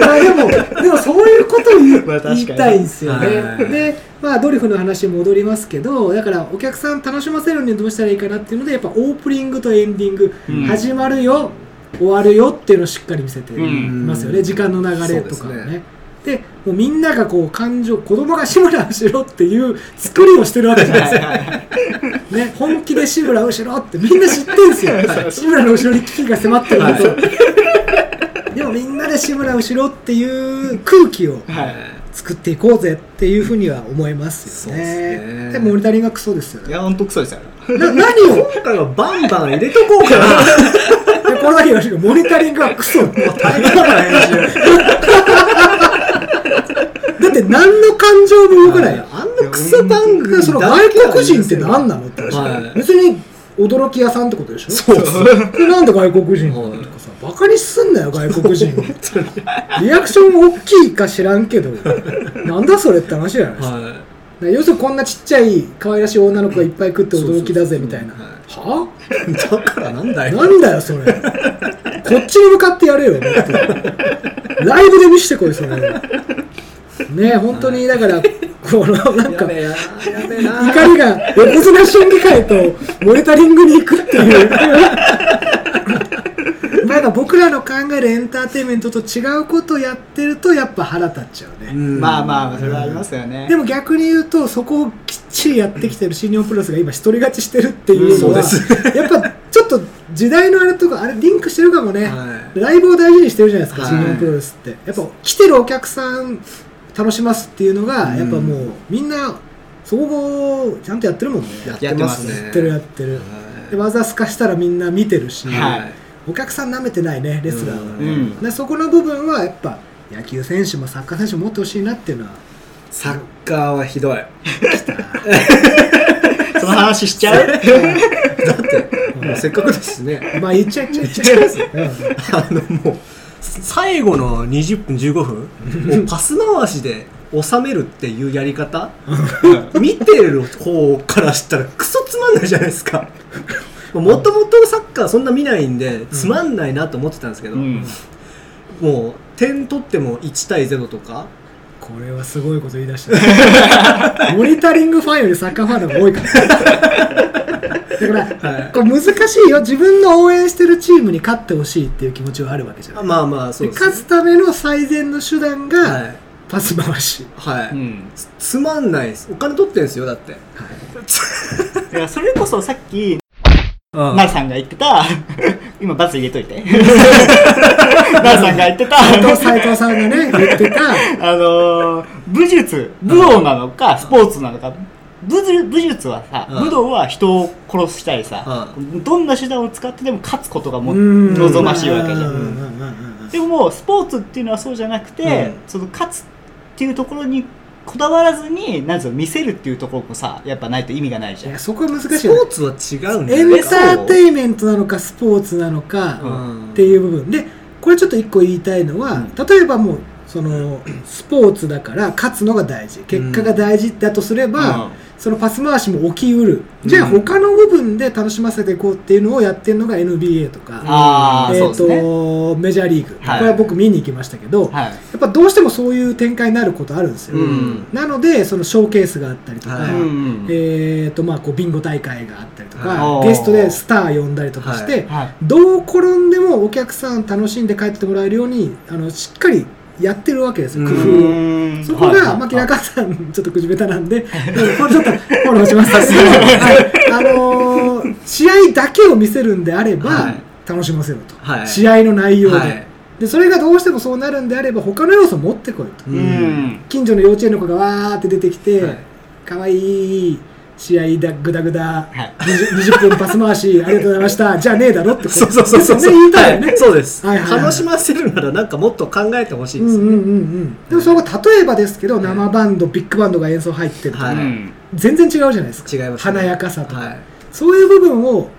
A: まあでも、でもそういうことを言いたいんですよね。
C: はい。
A: で、まあドリフの話に戻りますけど、だからお客さん楽しませるにはどうしたらいいかなっていうので、やっぱオープニングとエンディング、
D: うん。
A: 始まるよ、終わるよっていうのをしっかり見せてますよね、時間の流れとかね。でもうみんながこう感情子供が志村後ろっていう作りをしてるわけじゃないですか、ね、本気で志村後ろってみんな知ってるんですよ。志村の後ろに危機が迫ってること、でもみんなで志村後ろっていう空気を
D: はい。
A: 作っていこうぜっていうふうには思いますよね。
C: ですね。
A: でモニタリングはクソですよね。
D: いや本当クソですよ。
A: な何を？
C: 今回はバンバン入れとこうかな。
A: でこのだけ言わせてモニタリングはクソ。だ
C: 大変だから編集
A: って何の感情も動かない。よ
C: あんなクソ番組
A: でその外国人って何なのって話、
C: はい。
A: 別に驚き屋さんってことでしょ？
C: そう
A: でなんで外国人なのとかさバカにすんなよ外国人。リアクション大きいか知らんけど。なんだそれって話じゃないですか、
C: は
A: 要するにこんなちっちゃい可愛らしい女の子がいっぱい食って驚きだぜみたいな。はい。
C: だからなんだよ。
A: なんだよそれ。こっちに向かってやれよライブで見してこいそれね本当にだからこのなんか怒りが横綱審議会とモニタリングに行くっていう。ま あなんか僕らの考えるエンターテインメントと違うことをやってるとやっぱ腹立っちゃうね、
C: うん。
D: まあまあそれはありますよね。
A: でも逆に言うとそこをきっちりやってきてる新日本プロレスが今一人勝ちしてるっていうのは、やっぱちょっと時代のあれとかあれリンクしてるかもね、
C: は
A: ライブを大事にしてるじゃないですか、
C: はい。
A: 新日本プロレスって。やっぱ来てるお客さん楽しますっていうのが、
C: うん。
A: やっぱもうみんな総合ちゃんとやってるもんね。
C: やってますね。
A: やってるやってる、で技すかしたらみんな見てるし、
D: はい。
A: お客さん舐めてないねレスラーは。ね、
D: うん。
A: でそこの部分はやっぱ野球選手もサッカー選手も持ってほしいなっていうのは。
C: サッカーはひどい。
D: その話しちゃう？
C: だってせっかくですしね。
A: まあ言っちゃい言っちゃいます。よ、
C: あのもう最後の20分15分をパス回しで収めるっていうやり方？見てる方からしたらクソつまんないじゃないですか。もともとサッカーそんな見ないんでつまんないなと思ってたんですけど、
D: うん。
C: もう点取っても1対0とか。
A: これはすごいこと言い出したね。モニタリングファンよりサッカーファンの方が多いからだから、
C: はい。
A: これ難しいよ。自分の応援してるチームに勝ってほしいっていう気持ちはあるわけじゃん。
C: まあまあそう
A: で
C: です、ね、
A: 勝つための最善の手段が
C: はい。
A: パス回し、
C: はい、
D: うん。
C: つつまんないです。お金取ってんすよだって。
D: い。やそれこそさっき
C: うん。
D: なるさんが言ってた 今バツ入れといて。なるさんが言ってた。
A: 斎藤さんがね言ってた。
D: あのー武術武道なのかスポーツなのか武術武術はさ
C: うん。
D: 武道は人を殺したりさどんな手段を使ってでも勝つことがも
A: うん。
D: 望ましいわけじゃん。でももうスポーツっていうのはそうじゃなくて、
C: うん。
D: その勝つっていうところにこだわらずになん見せるっていうところもさやっぱないと意味がないじゃん。
A: そこは難しい。
C: スポーツは違うんだ
A: エンターテインメントなのかスポーツなのか、
C: うん
A: っていう部分。でこれちょっと一個言いたいのは、例えばもうそのスポーツだから勝つのが大事。結果が大事だとすれば、
D: うん。
A: そのパス回しも起きうる、じゃあ
C: うん
A: 他の部分で楽しませていこうっていうのをやってるのが NBA とか、えー
D: そうですね。
A: とメジャーリーグ、
D: はい。
A: これは僕見に行きましたけど、や
D: はい。
A: っぱどうしてもそういう展開になることあるんですよ、
C: うん。
A: なのでそのショーケースがあったりとか、
C: はい。
D: うん
A: えーとまあ、こうビンゴ大会があったりとか、
D: はい。
A: ゲストでスター呼んだりとかして、
D: はい。
A: どう転んでもお客さん楽しんで帰ってもらえるようにあのしっかりやってるわけですよ、
C: うん。
A: 工夫を。
D: うん。
A: そこが、平川さん、ちょっと口下手なんで、これちょっとフォローします。あのー試合だけを見せるんであれば、
C: はい。
A: 楽しませろと、
C: はい。
A: 試合の内容で,、
C: はい。
A: で。それがどうしてもそうなるんであれば、他の要素を持ってこいと。
D: うん。
A: 近所の幼稚園の子がわーって出てきて、
C: はい。
A: かわいい試合だぐだぐだ、
D: はい。
A: 20, 20分パス回しありがとうございました。じゃあねえだろって
C: そうそうそうそう
A: ですよね言いたいよね、
C: はいそうです、
A: はいはいはい。
C: 楽しませるならなんかもっと考えてほしいです、
A: うんうんうんうん。でもそこ例えばですけど生バンドビッグバンドが演奏入ってるとか、
C: は
A: 全然違うじゃないですか。
C: 違いますね。
A: 華やかさとか、
C: はい。
A: そういう部分を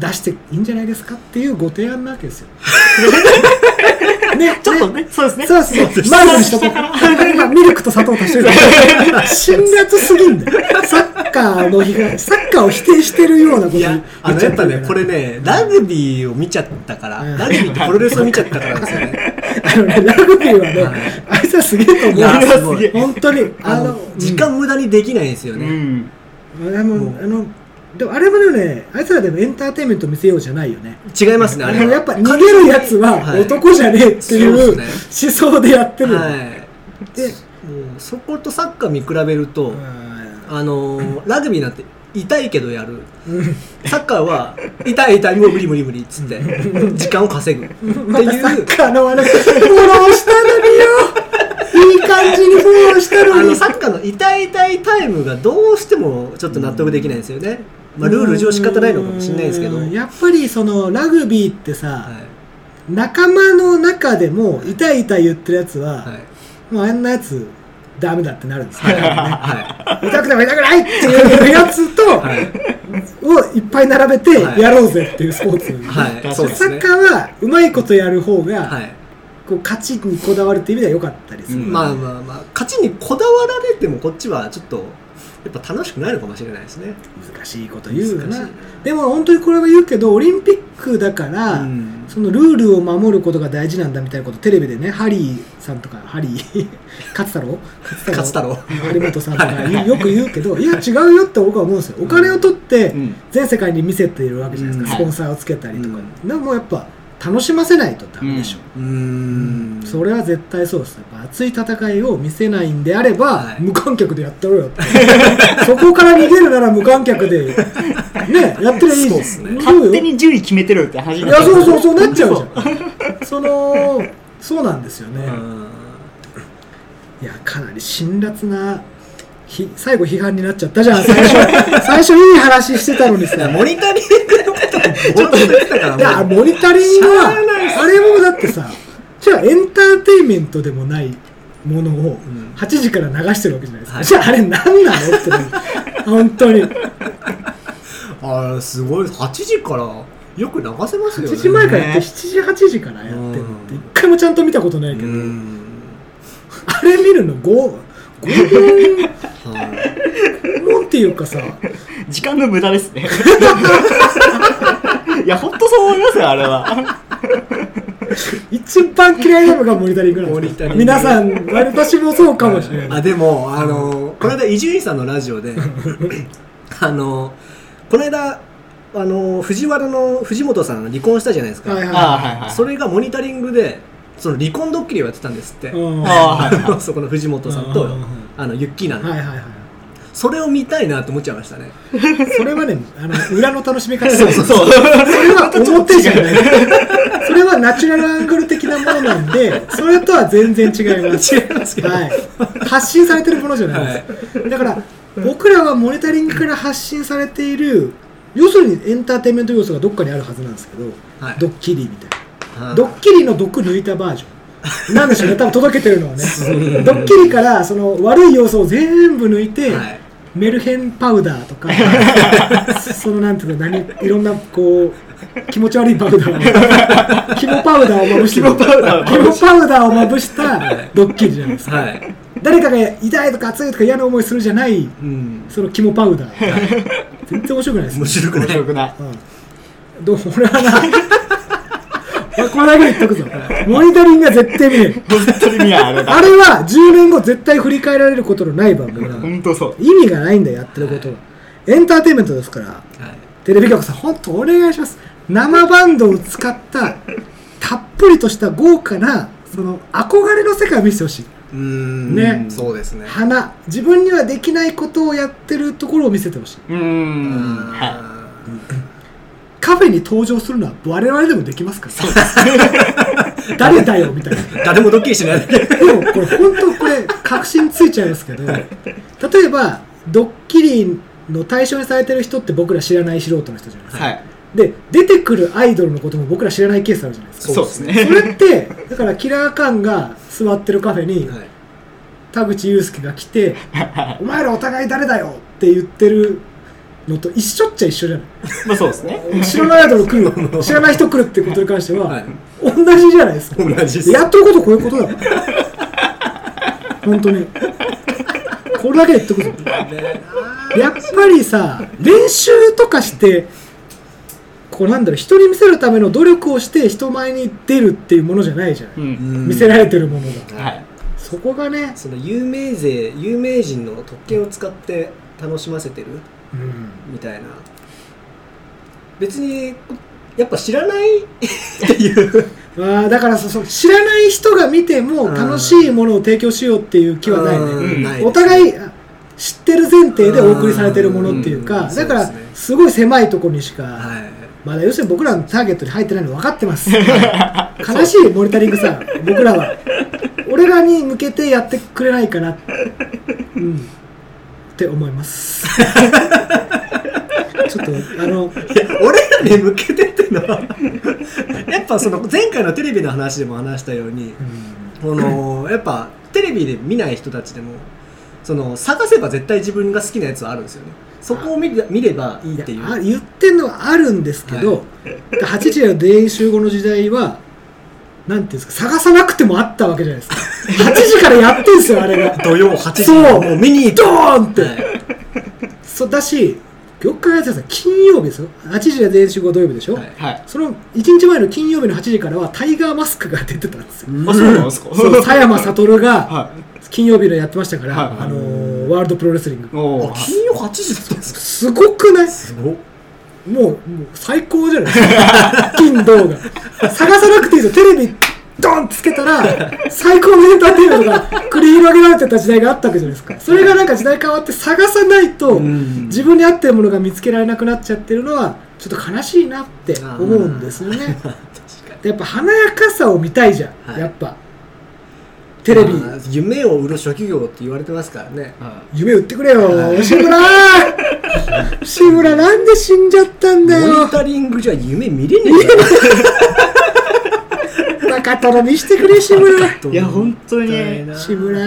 A: 出していいんじゃないですかっていうご提案なわけですよ ね。
D: ちょっとねそうですね。
A: そうそうマイルドにしとこう今ミルクと砂糖足してる。辛辣すぎんだよ。サッカーの日がサッカーを否定してるようなこと
C: いやあのやっぱねこれねラグビーを見ちゃったから、
A: うん。
C: ラグビーとプロレスを見ちゃったからですよね。
A: あのねラグビーはね、
C: はい。
A: あいつはすげえと思う。本当に
C: あの時間無駄にできないんですよね、
D: うん。
A: あのあのでもあれもねあいつらでもエンターテインメント見せようじゃないよね。
C: 違いますねあれは。
A: やっぱ逃げるやつは
C: はい。
A: 男じゃねえっていう思想でやってるの、
C: はい。
A: で
C: そことサッカー見比べると、
A: う
C: あのー ラグビーなんて痛いけどやる。
A: ん。
C: サッカーは痛い痛いもう無理無理無理っつって時間を稼ぐ。っていう。
A: サッカーの話。フォローしたのによ。いい感じにフォローした
C: あ
A: のに。
C: のサッカーの痛い痛いタイムがどうしてもちょっと納得できないんですよね、まあ、ルール上仕方ないのかもしれないですけど、
A: やっぱりそのラグビーってさ、仲間の中でも痛い痛い言ってるやつは、
C: はい。
A: もうあんなやつダメだってなるんですよ、ね、
C: は
A: 痛くても痛くないっていうやつと、
C: いはい。
A: をいっぱい並べて
C: はい。
A: やろうぜっていうスポーツ、
C: はい。そうですね。
A: サッカーはうまいことやる方が、
C: はい。
A: こう勝ちにこだわるっていう意味では良かったりする、
D: うん
C: まあまあまあ勝ちにこだわられてもこっちはちょっとやっぱ楽しくないのかもしれないですね。
A: 難しいこと言うよなでも本当にこれは言うけどオリンピックだから、
C: うん。
A: そのルールを守ることが大事なんだみたいなことテレビでねハリーさんとかハリー 勝太郎？
C: 勝太郎。
A: 張本さんとかよく言うけどいや違うよって僕は思うんですよ。お金を取って
D: うん。
A: 全世界に見せているわけじゃないですか、
D: うん
A: スポンサーをつけたりとか、でもやっぱ楽しませないとダメでしょ、
C: うーん。
A: それは絶対そうですやっぱ熱い戦いを見せないんであれば、
C: はい。
A: 無観客でやってろよって。そこから逃げるなら無観客で。ねやってりゃいい
C: そうっすね。
D: 勝手に順位決めてるって話
A: いやそうそうそうなっちゃうじゃん。そのそうなんですよね、
C: うん。
A: いやかなり辛辣なひ最後批判になっちゃったじゃん最初。最初いい話してたのにさ。
C: モニタリングのこともぼーっと言ってたから
A: モニタリングは
C: あ
A: れもだってさじゃあエンターテインメントでもないものを
C: ん。
A: 8時から流してるわけじゃないですか、
C: はい。
A: じゃああれ何なのってなる本当に。
C: あーすごい。8時からよく流せますよね。
A: 8時前からやって7時8時からやってるって一回もちゃんと見たことないけど、
C: うん。
A: あれ見るの 5, 5分
C: はい
A: もん。っていうかさ。
D: 時間の無駄ですね。いや本当そう思いますよあれは。
A: 一番嫌いなのがモニタリングなんです
C: モニタリング。
A: 皆さん私もそうかもしれない。
C: あでもあのこの間伊集院さんのラジオで あのこの間あの藤原の藤本さん離婚したじゃないですか、
A: はいはい
D: はい。
C: それがモニタリングでその離婚ドッキリをやってたんですって、そこの藤本さんと、あのユッキーナの、
A: はいはいはい
C: それを見たいなって思っちゃいましたね。
A: それはねあの裏の楽しみ方。
C: そうそうそう。
A: それは表じゃないそれはナチュラルアングル的なものなんでそれとは全然違います。
C: 違いますけど
A: はい、発信されてるものじゃないです、だから僕らはモニタリングから発信されている要するにエンターテインメント要素がどっかにあるはずなんですけど、
C: はい。
A: ドッキリみたいな。
C: はい
A: ドッキリの毒抜いたバージョン。なんでしょうね。多分届けてるのはね。ドッキリからその悪い要素を全部抜いて、
C: はい。
A: メルヘンパウダーとか そのなんていうの何いろんなこう気持ち悪いパウダーを。肝パウダーをまぶして
D: 肝パウダーをまぶし
A: 肝パウダーをまぶしたドッキリじゃないですか、
C: はい、
A: 誰かが痛いとか熱いとか嫌な思いするじゃない
C: うん、
A: その肝パウダー。全然面白くないですね。
C: 面白くない。
D: 面白くない
A: うん。どう俺はな俺これだけ言っとくぞ。モニタリングは絶対見る。
D: 本当に見ないあれだ。
A: あれは10年後絶対振り返られることのない番組なの。
D: 本当そう。
A: 意味がないんだよやってることは、エンターテインメントですから。
C: はい
A: テレビ局さん本当お願いします。生バンドを使ったたっぷりとした豪華なその憧れの世界を見せてほしい。う
C: ーん。
A: ね。
C: そうですね。
A: 花。自分にはできないことをやってるところを見せてほしい。う
D: ーん。は
C: は
A: カフェに登場するのは我々でもできますから。誰だよみたいな。
C: 誰もドッキリしない。
A: でもこれ本当これ確信ついちゃいますけど例えばドッキリの対象にされてる人って僕ら知らない素人の人じゃないですか、
D: はい。
A: で出てくるアイドルのことも僕ら知らないケースあるじゃないですか。
D: そうですね。
A: それってだからキラーカンが座ってるカフェに
C: はい。
A: 田口祐介が来て「お前らお互い誰だよ!」って言ってるのと一緒っちゃ一緒じゃない
D: まあそうですね。
A: 知らないアイドル来る 知らない人来るってことに関しては、
C: はい。
A: 同じじゃないですか。
C: 同じです。
A: やってることこういうことだ。から本当に。これだけで言っとくぞ。やっぱりさ練習とかしてこうなんだろう人に見せるための努力をして人前に出るっていうものじゃないじゃない、
D: うん。
A: 見せられてるものが。
D: はい。
A: そこがね、
C: その有名勢有名人の特権を使って楽しませてる。
A: うん
C: みたいな。別にやっぱ知らない？っていう。
A: あーだからそそ知らない人が見ても楽しいものを提供しようっていう気はないね、
C: うん
A: お互いあ知ってる前提でお送りされてるものっていうか、
C: うん
A: だから
C: す
A: ごい狭いところにしか、
C: はい。
A: まだ要するに僕らのターゲットに入ってないの分かってます。悲しいモニタリングさ僕らは。俺らに向けてやってくれないかな、うん、って思います。ちょっとあの
C: 俺らに向けてってのは。やっぱその前回のテレビの話でも話したように、このやっぱテレビで見ない人たちでもその探せば絶対自分が好きなやつはあるんですよね。そこを見れ見ればいいっていう。
A: あ言ってんのはあるんですけど、8時の全員集合の時代はなんていうんですか探さなくてもあったわけじゃないですか。8時からやってんすよあれが。
C: 土曜8時
A: そう。
C: もう見に
A: ドーンって、
C: はい。
A: そうだしよく考えてください。金曜日ですよ。8時が全員集合土曜日でしょ、
C: はい。
D: はい。
A: その1日前の金曜日の8時からはタイガーマスクが出てたんですよ、
D: あそうなんですか。
A: そう。佐山悟が
D: は
A: 金曜日のやってましたから、
D: はい。
A: あのーワールドプロレスリング。
C: 金曜8時だったんですか？
A: すごくない？
C: すごっ
A: もうもう最高じゃないですか。金銅が。探さなくていいですよテレビドンつけたら最高のエンターテインメントが繰り広げられてた時代があったわけじゃないですか。それがなんか時代変わって探さないと
C: ん。
A: 自分に合ってるものが見つけられなくなっちゃってるのはちょっと悲しいなって思うんですよね。でやっぱ華やかさを見たいじゃん、
C: はい。
A: やっぱテレビ、
C: まあ夢を売る職業って言われてますからね。
A: 夢売ってくれよ。志村。志村なんで死んじゃったんだ
C: モ
A: よ
C: ニタリングじゃ夢見れねえ
A: 中トロ見してくれ志村。
D: いや本当に。
A: 志村。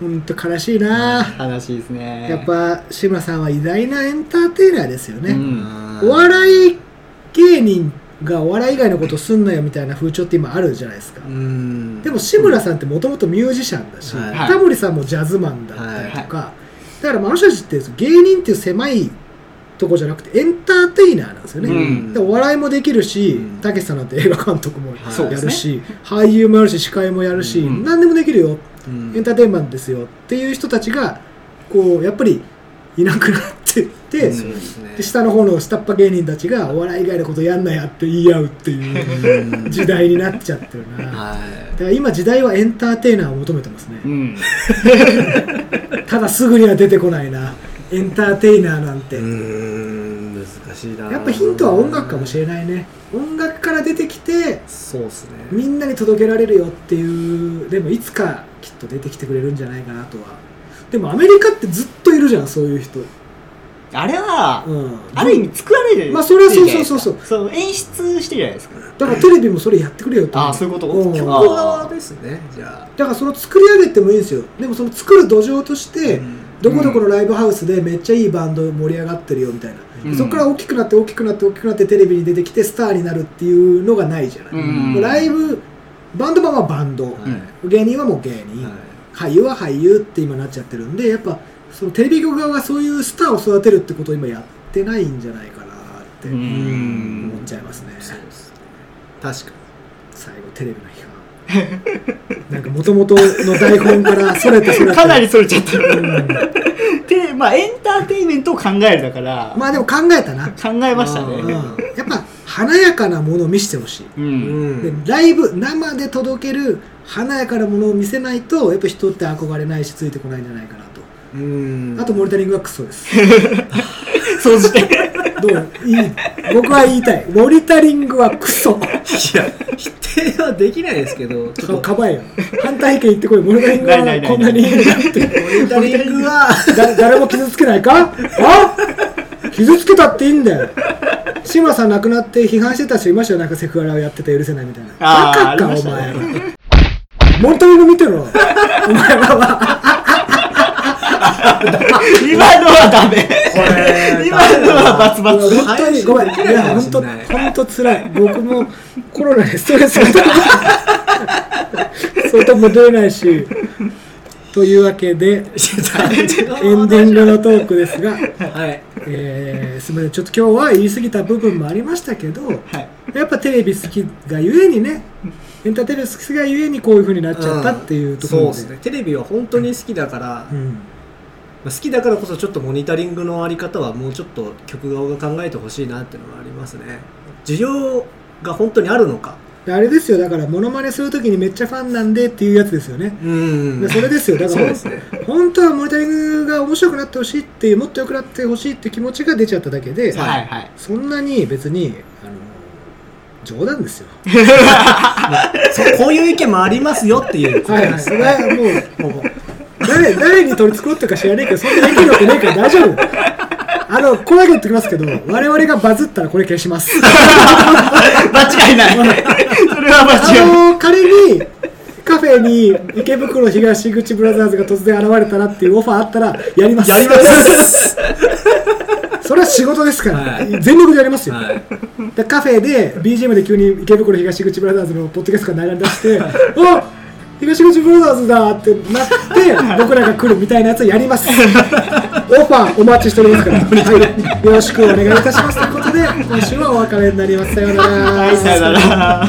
A: ほんと悲しいな。
D: 悲しいですね。
A: やっぱ志村さんは偉大なエンターテイナーですよね、
D: うん。
A: お笑い芸人がお笑い以外のことすんなよみたいな風潮って今あるじゃないですか、
C: うん。
A: でも志村さんってもともとミュージシャンだし、
C: はい。
A: タモリさんもジャズマンだったりとか、だからまああの人たちって芸人っていう狭いとこじゃなくてエンターテイナーなんですよね、
D: うん。
A: でお笑いもできるし
C: うん。
A: たけしさんなんて映画監督もやるし、俳優もやるし司会もやるし、
D: うん。
A: 何でもできるよ。
C: うん。
A: エンターテインメントですよっていう人たちがこうやっぱりいなくなってって、
C: で
A: 下の方の下っ端芸人たちがお笑い以外のことやんなやって言い合うっていう時代になっちゃってるな、だか
C: は
A: ら今時代はエンターテイナーを求めてますね、
D: うん。
A: ただすぐには出てこないな。エンターテイナーなんて、
C: いうん。難しいな。
A: やっぱヒントは音楽かもしれないね。音楽から出てきて
C: そうですね。
A: みんなに届けられるよっていうでもいつかきっと出てきてくれるんじゃないかなとは。でもアメリカってずっといるじゃんそういう人、
D: あれは
A: うん、
D: ある意味作られる
A: まあそれはそうそうそうそう。
D: そう演出してるじゃないですか。
A: だからテレビもそれやってくれよって
D: ああそういうこと？
A: うん。
C: 曲側ですねじゃ
A: だからその作り上げてもいいんですよ。でもその作る土壌として、
C: うん。
A: どこどこのライブハウスでめっちゃいいバンド盛り上がってるよみたいな、
D: うん。
A: そこから大きくなって大きくなって大きくなってテレビに出てきてスターになるっていうのがないじゃない、
D: うん。
A: ライブバンドマンはバンド、
C: はい。
A: 芸人はもう芸人、
C: はい。
A: 俳優は俳優って今なっちゃってるんでやっぱそのテレビ局側がそういうスターを育てるってことを今やってないんじゃないかなって
D: う
A: 思
D: ん
A: っちゃいますね、
C: そうですね確か
A: 最後テレビの批判。なんか元々の台本からそれてそれて。
D: かなりそれちゃってるでまあエンターテインメントを考えるだから。
A: まあでも考えたな、
D: 考えました
A: うん、
D: ね
A: やっぱ華やかなものを見せてほしい、
D: う
C: うん
A: ライブ生で届ける華やかなものを見せないとやっぱ人って憧れないしついてこないんじゃないかなと、
C: うん。
A: あとモニタリングはクソです。
D: 総じて。
A: どう？いい？僕は言いたい。モニタリングはクソ。
C: いや否定はできないですけどちょっと。
A: かばえよ。反対意見言ってこい。モニタリングはこんなにいいんだって。
C: モニタリングは。
A: だ誰も傷つけないか？あ？傷つけたっていいんだよ。志村さん亡くなって批判してた人いましたよ。なんかセクハラをやってて許せないみたいな。バカか、お前。モニタリング見てろ。お前らは
D: 今のはダメ。今のはバツバツ。
A: 本当にごめんいや本当本当辛い。僕もコロナでストレスが溜まってそういうとこも出れないし。というわけでエンディングのトークですが、
C: はい。
A: えー、すみません。ちょっと今日は言い過ぎた部分もありましたけど
D: はい。
A: やっぱテレビ好きがゆえにねエンターテイメント好きがゆえにこういう風になっちゃったっていうところで,、
C: そうですね。テレビは本当に好きだから、
A: うん
C: まあ好きだからこそちょっとモニタリングのあり方はもうちょっと局側が考えてほしいなっていうのはありますね。需要が本当にあるのか。
A: であれですよ。だからモノマネするときにめっちゃファンなんでっていうやつですよね。
C: うん。
A: でそれですよ。だから
C: ね。
A: 本当はモニタリングが面白くなってほしいっていうもっと良くなってほしいって気持ちが出ちゃっただけで、
D: はいはい。
A: そんなに別にあの冗談ですよ。
C: そうこういう意見もありますよっていうこと
A: はいはい。
C: です
A: それはもうもう誰誰に取り繕ってるか知らねえけどそんなできるわけねえから大丈夫。あのこれだけ言っておきますけど我々がバズったらこれ消します。
D: 間違いない。それは間違いない。
A: あの仮にカフェに池袋東口ブラザーズが突然現れたらっていうオファーあったらやります。
C: やります。
A: それは仕事ですから、
C: はい。
A: 全力でやりますよ、
C: はい。
A: でカフェで BGM で急に池袋東口ブラザーズのポッドキャストが流れ出してあ東口ブラザーズだってなって僕らが来るみたいなやつやります。オファーお待ちしておりますから、はい、よろしくお願いいたしますということで今週はお別れになります。さようなら。
D: はいさよなら